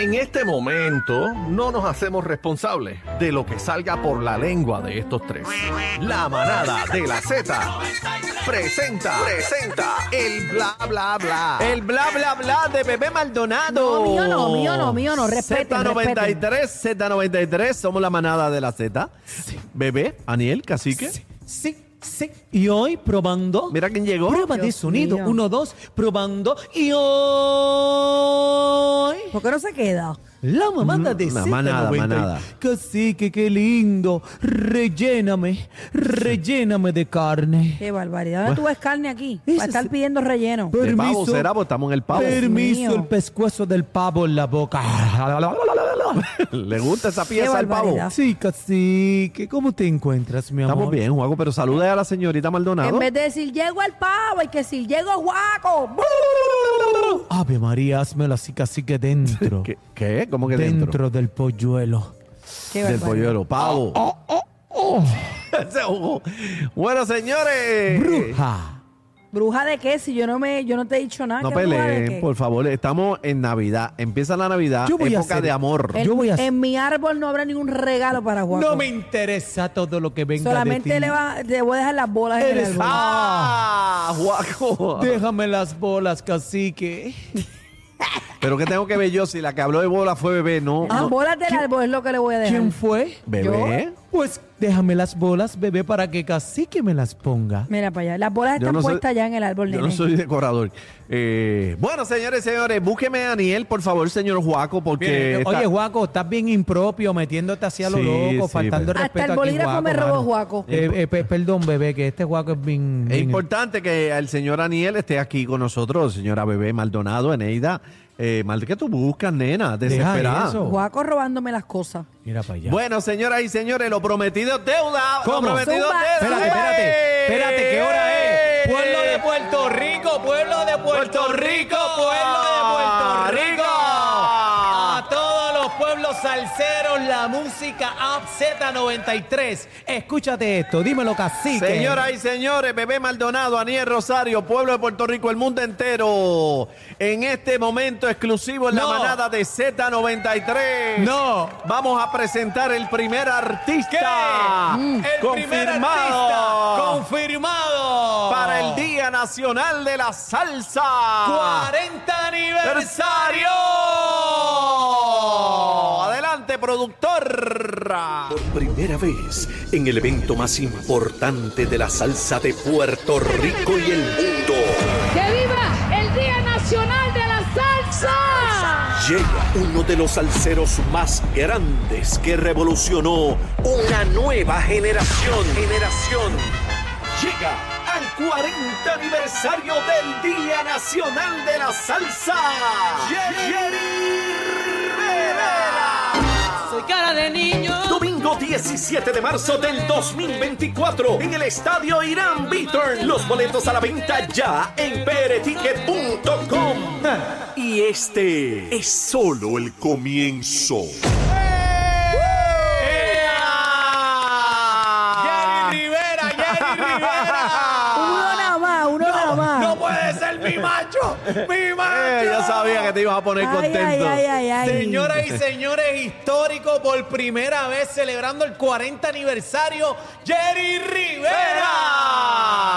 En este momento no nos hacemos responsables de lo que salga por la lengua de estos tres. La manada de la Z presenta, presenta el bla bla bla. El bla bla bla de Bebé Maldonado. No, mío no, mío no, mío no. Respeten, Z93, Z93, somos la manada de la Z. Bebé, Aniel, Cacique. Sí, sí. Y hoy probando. Mira quién llegó. Prueba de sonido. mío. Uno, dos. Probando. Y hoy. ¿Por qué no se queda? La mamada de La Z90. manada, manada. Cacique, qué lindo. Relléname. Relléname de carne. Qué barbaridad. ¿Dónde tú ves carne aquí? Para estar pidiendo relleno. De pavo Permiso. será, pues estamos en el pavo. Permiso, el pescuezo del pavo en la boca. ¿Le gusta esa pieza al pavo? Sí, cacique, ¿cómo te encuentras, mi amor? Estamos bien, Juaco, pero salude a la señorita Maldonado. En vez de decir llego al pavo, hay que decir llego guaco. Ave María, házmelo así, cacique, dentro. ¿Qué? ¿Qué? ¿Cómo que dentro, dentro? del polluelo. Qué Del barbaridad. polluelo, pavo. Ese ojo. bueno, señores. Bruja. ¿Bruja de qué? Si yo no me, yo no te he dicho nada. No ¿qué bruja de peleen, qué? por favor. Estamos en Navidad. Empieza la Navidad, Yo voy a época hacer- de amor. En, Yo voy a- en mi árbol no habrá ningún regalo para Guaco. No me interesa todo lo que venga de Solamente ti. le, va, le voy a dejar las bolas en el Eres- árbol. ¡Ah! Juaco. Déjame las bolas, cacique. Pero ¿qué tengo que ver yo si la que habló de bola fue bebé? No. Ah, no. bolas del árbol es lo que le voy a dejar. ¿Quién fue? ¿Bebé? Pues déjame las bolas, bebé, para que cacique me las ponga. Mira para allá. Las bolas están no soy- puestas ya en el árbol, Yo nene. no soy decorador. Eh, bueno, señores, señores, búsqueme a Daniel, por favor, señor Juaco, porque. Bien, Oye, Juaco, estás bien impropio, metiéndote así a lo Sí, loco, sí, faltando el Hasta respeto el aquí, bolígrafo me Juaco, robó. Juaco. Eh, eh, pe- perdón, bebé, que este Juaco es bien... Es bien- importante que el señor Aniel esté aquí con nosotros, señora Bebé Maldonado, Eneida. Eh, mal ¿Qué tú buscas, nena? Desesperada. eso. Guaco robándome las cosas. Mira para allá. Bueno, señoras y señores, lo prometido es deuda. ¿Cómo? Lo prometido es Zumba. deuda. Espérate, espérate, espérate, ¿qué hora es? Pueblo de Puerto Rico, pueblo de Puerto Rico, pueblo de Puerto Rico. Los salseros, la música App Z93. Escúchate esto, dímelo, cacique. Señoras y señores, Bebé Maldonado, Aniel Rosario, pueblo de Puerto Rico, el mundo entero. En este momento exclusivo en No. la manada de Z93. No. Vamos a presentar el primer artista. El primer confirmado artista confirmado para el Día Nacional de la Salsa. 40 aniversario. Adelante, productor. Por primera vez en el evento más importante de la salsa de Puerto Rico y el mundo, ¡Que viva el Día Nacional de la Salsa! llega uno de los salseros más grandes que revolucionó una nueva generación. Generación. Llega al 40 aniversario del Día Nacional de la Salsa. Jerry. Soy cara de niño. Domingo 17 de marzo del 2024 en el estadio Irán Beaturn. Los boletos a la venta ya en pereticket.com. Y este es solo el comienzo. Jerry Rivera, Jerry Rivera. macho, mi macho. Eh, yo sabía que te ibas a poner Ay, contento. ay, ay, ay, ay. Señoras y señores, histórico por primera vez celebrando el 40 aniversario, Jerry Rivera.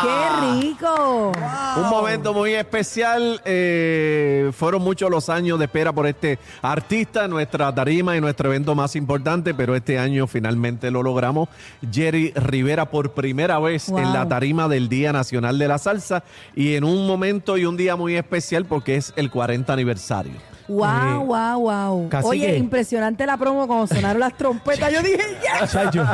¡Qué rico! Un momento muy especial. eh, fueron muchos los años de espera por este artista, nuestra tarima y nuestro evento más importante, pero este año finalmente lo logramos. Jerry Rivera por primera vez Wow. en la tarima del Día Nacional de la Salsa y en un momento y un día muy especial porque es el 40 aniversario. Wow, wow, wow. Casi Oye, que- impresionante la promo cuando sonaron las trompetas. Yo dije, ¡ya! Chacho,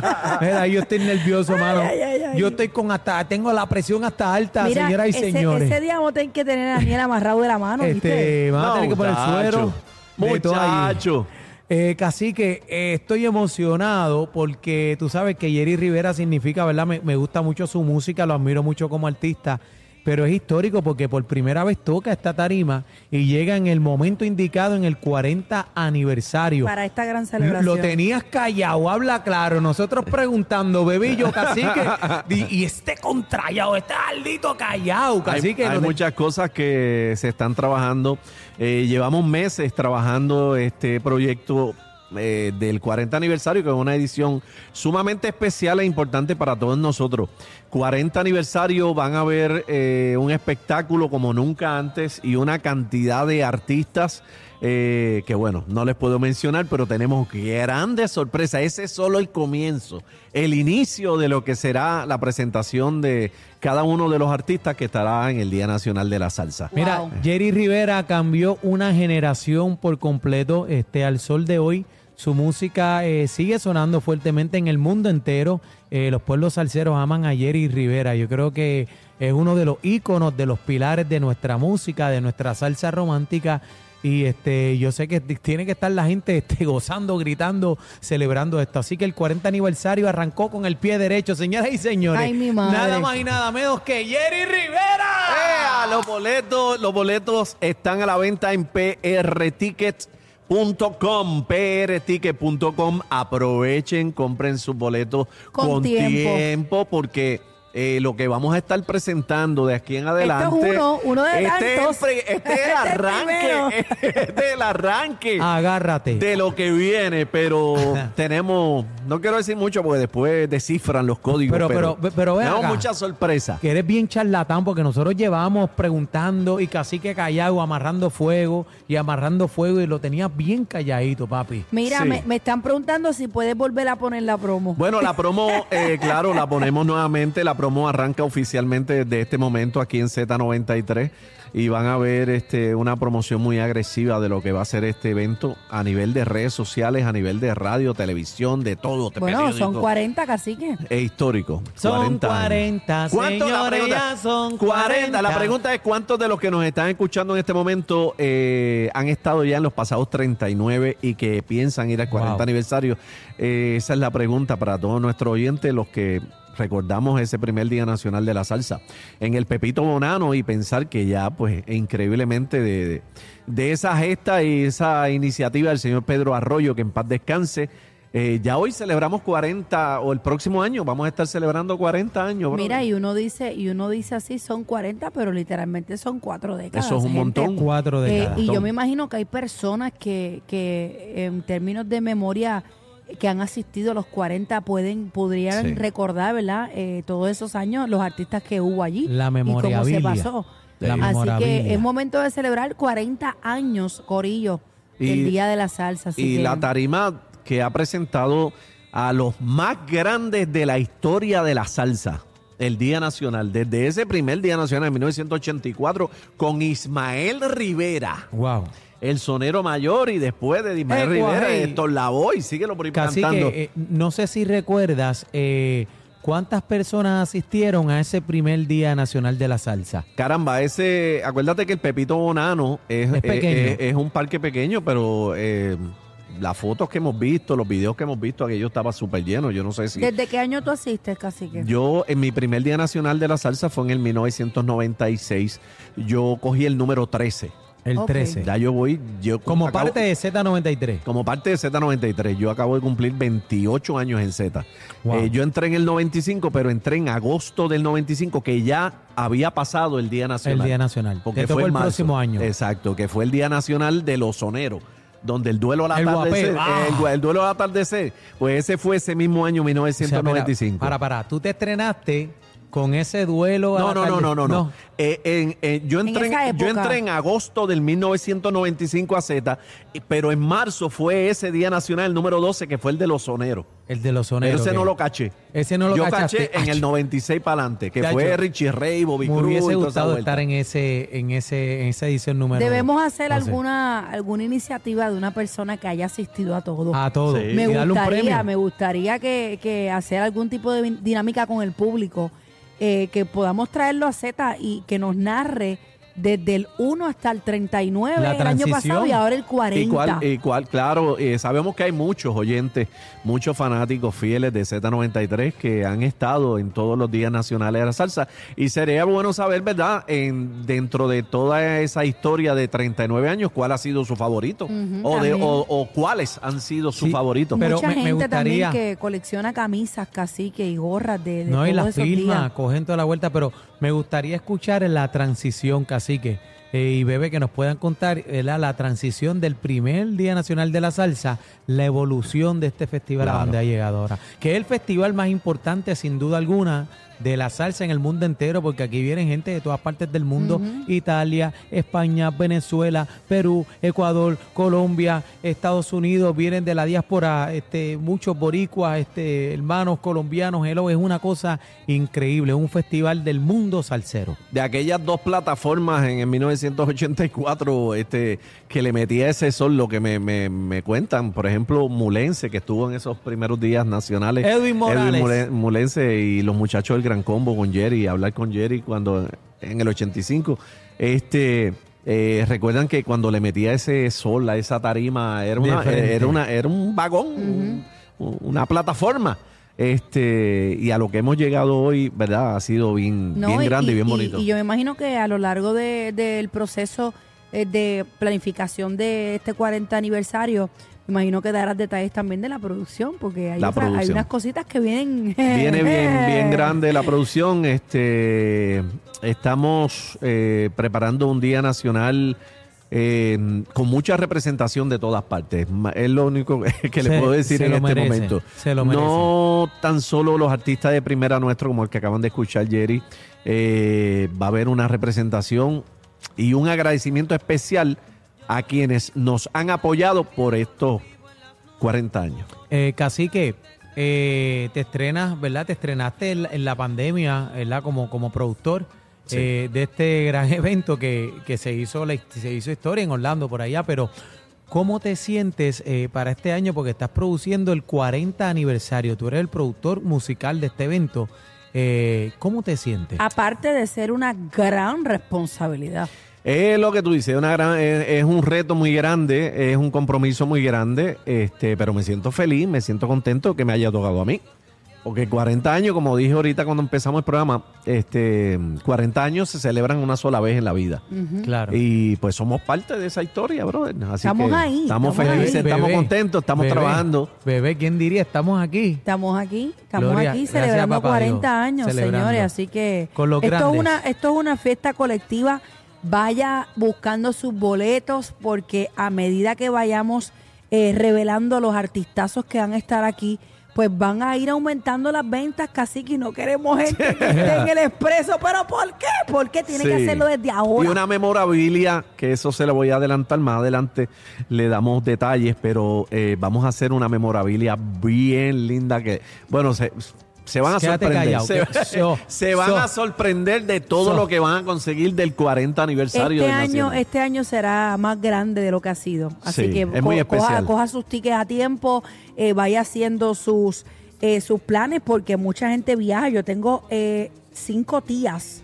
mira, yo estoy nervioso, mano. ay, ay, ay. Yo estoy con hasta, tengo la presión hasta alta, Mira, señoras y ese, señores. ese día vamos a tener que tener a Daniel amarrado de la mano, ¿viste? este, van a tener que poner muchacho. suero. de. Muchacho. Eh, cacique, eh, estoy emocionado porque tú sabes que Jerry Rivera significa, ¿verdad? Me, me gusta mucho su música, lo admiro mucho como artista. Pero es histórico porque por primera vez toca esta tarima y llega en el momento indicado en el 40 aniversario. Para esta gran celebración. Lo tenías callado, habla claro. Nosotros preguntando, bebillo, cacique, y, y este contrallado, este aldito callado, Hay, cacique. hay te- muchas cosas que se están trabajando. Eh, llevamos meses trabajando este proyecto eh, del 40 aniversario, que es una edición sumamente especial e importante para todos nosotros. 40 aniversario van a ver eh, un espectáculo como nunca antes y una cantidad de artistas. eh, que bueno, no les puedo mencionar, pero tenemos grandes sorpresas. Ese es solo el comienzo, el inicio de lo que será la presentación de cada uno de los artistas que estará en el Día Nacional de la Salsa. Mira, Wow. Jerry Rivera cambió una generación por completo este, al sol de hoy. Su música eh, sigue sonando fuertemente en el mundo entero. Eh, los pueblos salseros aman a Jerry Rivera. Yo creo que es uno de los íconos, de los pilares de nuestra música, de nuestra salsa romántica. Y este, yo sé que tiene que estar la gente este, gozando, gritando, celebrando esto. Así que el 40 aniversario arrancó con el pie derecho, señoras y señores. Ay, mi madre. Nada más y nada menos que Jerry Rivera. ¡Ea! Los boletos, los boletos están a la venta en prtickets.com, prticket.com. Aprovechen, compren sus boletos Con con, tiempo. tiempo. porque eh, lo que vamos a estar presentando de aquí en adelante. uno, uno de este, tantos. Es, el pre- este es el Este es el arranque. este es el arranque. Agárrate. de lo que viene, pero tenemos, no quiero decir mucho porque después descifran los códigos, Pero- pero, pero- pero ven tenemos acá. muchas sorpresas. que eres bien charlatán porque nosotros llevamos preguntando y casi que callado, amarrando fuego y amarrando fuego y lo tenías bien calladito, papi. Mira, Sí. me, me están preguntando si puedes volver a poner la promo. Bueno, la promo, eh, claro, la ponemos nuevamente. La promo arranca oficialmente desde este momento aquí en Z93 y van a ver este, una promoción muy agresiva de lo que va a ser este evento a nivel de redes sociales, a nivel de radio, televisión, de todo. bueno, son periódico. 40 caciques. Es histórico. Son 40 años. 40, ¿Cuántos? La pregunta- ya son 40. La 40. pregunta es: ¿cuántos de los que nos están escuchando en este momento eh, han estado ya en los pasados 39 y que piensan ir al 40 Wow. aniversario? Eh, esa es la pregunta para todos nuestros oyentes, los que recordamos ese primer Día Nacional de la Salsa en el Pepito Bonano y pensar que ya, pues, increíblemente de, de- de esa gesta y esa iniciativa del señor Pedro Arroyo, que en paz descanse, eh, ya hoy celebramos 40, o el próximo año vamos a estar celebrando 40 años. brother. Mira, y uno dice, y uno dice así, son 40, pero literalmente son cuatro décadas. Eso es un gente. montón. Cuatro Eh, décadas. y yo me imagino que hay personas que, que en términos de memoria que han asistido a los 40 pueden podrían Sí. recordar, ¿verdad? Eh, todos esos años, los artistas que hubo allí La y cómo se pasó. La Así que es momento de celebrar 40 años, Corillo, Y- el Día de la Salsa. Así y que- la tarima que ha presentado a los más grandes de la historia de la salsa. El Día Nacional, desde ese primer Día Nacional en 1984, con Ismael Rivera, Wow. El sonero mayor, y después de Ismael Eh, Rivera, guay. Héctor Lavoe, síguelo por ahí Casi cantando. que, eh, no sé si recuerdas eh, cuántas personas asistieron a ese primer Día Nacional de la Salsa. Caramba, ese, acuérdate que el Pepito Bonano es, Es pequeño. es- es un parque pequeño, pero eh, las fotos que hemos visto, los videos que hemos visto, aquello estaba súper lleno. Yo no sé si. ¿Desde qué año tú asistes, Cacique? Yo, en mi primer Día Nacional de la Salsa fue en el 1996. Yo cogí el número 13. El Ok. 13. Ya yo voy. Yo Como acabo- parte de Z93. Como parte de Z93. Yo acabo de cumplir 28 años en Z. Wow. Eh, yo entré en el 95, pero entré en agosto del 95, que ya había pasado el Día Nacional. El Día Nacional. Porque Te fue en el marzo. próximo año. Exacto, que fue el Día Nacional de los soneros. Donde el duelo al El atardecer, ah. el, el duelo al atardecer, pues ese fue ese mismo año, O sea, mira, 1995. para, para, tú te estrenaste con ese duelo. a No, no, no, no, no, no. Eh, en- eh, yo, entré En en, yo entré en agosto del 1995 a Z, pero en marzo fue ese Día Nacional, el número 12, que fue el de los soneros. El de los soneros. ese no lo caché. Ese no lo Yo cachaste. caché en el 96 para adelante, que fue Richie Ray, Bobby Me Cruz y hubiese gustado estar en ese, en ese, en esa edición número. Debemos hacer sé, alguna alguna iniciativa de una persona que haya asistido a todo. a todo. Sí. me gustaría, me gustaría que, que hacer algún tipo de dinámica con el público, eh, que podamos traerlo a Z y que nos narre desde el 1 hasta el 39 La el año pasado y ahora el 40. Y cuál, y cuál, claro, eh, sabemos que hay muchos oyentes, muchos fanáticos fieles de Z93 que han estado en todos los días nacionales de la salsa. Y sería bueno saber, ¿verdad? En, dentro de toda esa historia de 39 años, ¿cuál ha sido su favorito? O, de, o, o cuáles han sido sus Sí, favoritos. pero Mucha me- me gente gustaría- también que colecciona camisas, cacique y gorras de, de No, y todos las esos firmas, días. cogen toda la vuelta, pero me gustaría escuchar la transición, cacique, eh, y bebé, que nos puedan contar ¿verdad? la transición del primer Día Nacional de la Salsa, la evolución de este festival a donde ha llegado ahora. Que es el festival más importante, sin duda alguna, de la salsa en el mundo entero, porque aquí vienen gente de todas partes del mundo, Italia, España, Venezuela, Perú, Ecuador, Colombia, Estados Unidos, vienen de la diáspora, este, muchos boricuas, este, hermanos colombianos, hello, es una cosa increíble, un festival del mundo salsero. de aquellas dos plataformas en el 1984 este, que le metía ese sol, lo que me, me- me cuentan, por ejemplo, Mulense, que estuvo en esos primeros días nacionales. Edwin Morales. Mule- Mulense y los muchachos del Gran Combo con Jerry, hablar con Jerry cuando en el 85. Este, eh, recuerdan que cuando le metía ese sol a esa tarima, era, una, era, una, era un vagón, un- una plataforma. Este, y a lo que hemos llegado hoy, ¿verdad? Ha sido bien, No, bien y- grande y, bien bonito. Y, yo me imagino que a lo largo de- del proceso eh, de planificación de este 40 aniversario, me imagino que darás detalles también de la producción, porque hay, La otra- hay unas cositas que vienen. Viene bien, bien grande la producción. Este, estamos eh, preparando un día nacional eh, con mucha representación de todas partes. Es lo único que, le Se- puedo decir en este merece, momento. se lo merece. no tan solo los artistas de primera nuestro, como el que acaban de escuchar, Jerry. eh, va a haber una representación y un agradecimiento especial a quienes nos han apoyado por estos 40 años. Eh, cacique, eh, te estrenas, ¿verdad? Te estrenaste en, la- en la pandemia, ¿verdad? Como, como productor Sí. eh, de este gran evento que, que se hizo la, se hizo historia en Orlando por allá, pero ¿cómo te sientes eh, para este año? Porque estás produciendo el 40 aniversario, tú eres el productor musical de este evento. Eh, ¿Cómo te sientes? Aparte de ser una gran responsabilidad. Es lo que tú dices, una gran, es, es un reto muy grande, es un compromiso muy grande, este, pero me siento feliz, me siento contento que me haya tocado a mí. Porque 40 años, como dije ahorita cuando empezamos el programa, este, 40 años se celebran una sola vez en la vida. Claro. Y pues somos parte de esa historia, brother. Así Estamos que ahí, Estamos estamos felices, ahí. estamos Bebé, contentos, estamos bebé, trabajando. Bebé, ¿quién diría? Estamos aquí. Estamos aquí, estamos Gloria, aquí gracias, celebrando papá 40 Dios, años, celebrando. señores. Así que Con los esto, es una, esto es una fiesta colectiva. Vaya buscando sus boletos porque a medida que vayamos eh, revelando los artistazos que van a estar aquí, pues van a ir aumentando las ventas, casi que no queremos gente que esté en el expreso. ¿Pero por qué? Porque tiene que Sí. hacerlo desde ahora. Y una memorabilia, que eso se lo voy a adelantar más adelante, le damos detalles, pero eh, vamos a hacer una memorabilia bien linda que, bueno, se, se van a Quédate sorprender. callado, se, que- so- se van so- a sorprender de todo so- lo que van a conseguir del 40 aniversario Este del año, Nacional. este año será más grande de lo que ha sido. Así Sí, que es muy co- coja, especial. coja sus tickets a tiempo, eh, vaya haciendo sus, eh, sus planes, porque mucha gente viaja. Yo tengo eh, cinco tías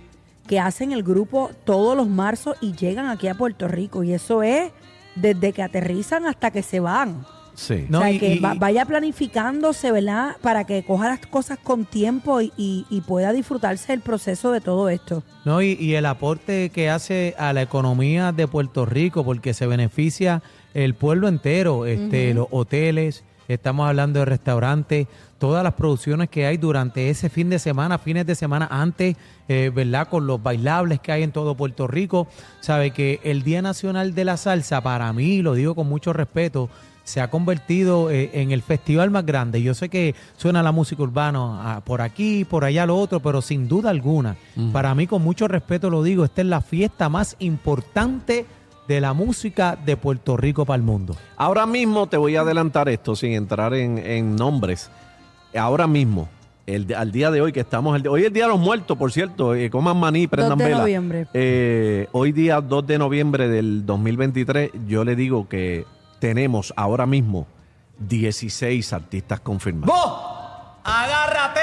que hacen el grupo todos los marzos y llegan aquí a Puerto Rico. Y eso es desde que aterrizan hasta que se van. Sí. No, o sea, y- que y- va- vaya planificándose, ¿verdad? Para que coja las cosas con tiempo y, y- y pueda disfrutarse del proceso de todo esto. No, y, y el aporte que hace a la economía de Puerto Rico, porque se beneficia el pueblo entero, este, los hoteles, estamos hablando de restaurantes, todas las producciones que hay durante ese fin de semana, fines de semana antes, eh, ¿verdad? Con los bailables que hay en todo Puerto Rico. Sabe que el Día Nacional de la Salsa, para mí, lo digo con mucho respeto, se ha convertido eh, en el festival más grande. Yo sé que suena la música urbana ah, por aquí, por allá, lo otro, pero sin duda alguna, para mí con mucho respeto lo digo, esta es la fiesta más importante de la música de Puerto Rico para el mundo. Ahora mismo te voy a adelantar esto sin entrar en, en nombres. Ahora mismo, el, al día de hoy que estamos, el- hoy es el Día de los Muertos, por cierto, eh, coman maní, prendan 2 de vela. noviembre. Eh, hoy día 2 de noviembre del 2023, yo le digo que tenemos ahora mismo 16 artistas confirmados. ¡Vos! ¡Agárrate!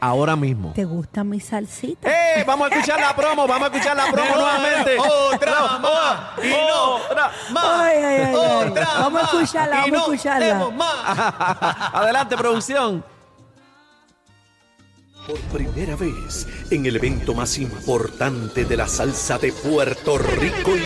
ahora mismo. ¿Te gusta mi salsita? ¡Eh! Vamos a escuchar la promo, vamos a escuchar la promo nuevamente. Otra más. Y no. otra. Más. Ay, ay, ay, ay. Otra Vamos a escucharla, vamos a escucharla. más. Adelante, producción. Por primera vez en el evento más importante de la salsa de Puerto Rico y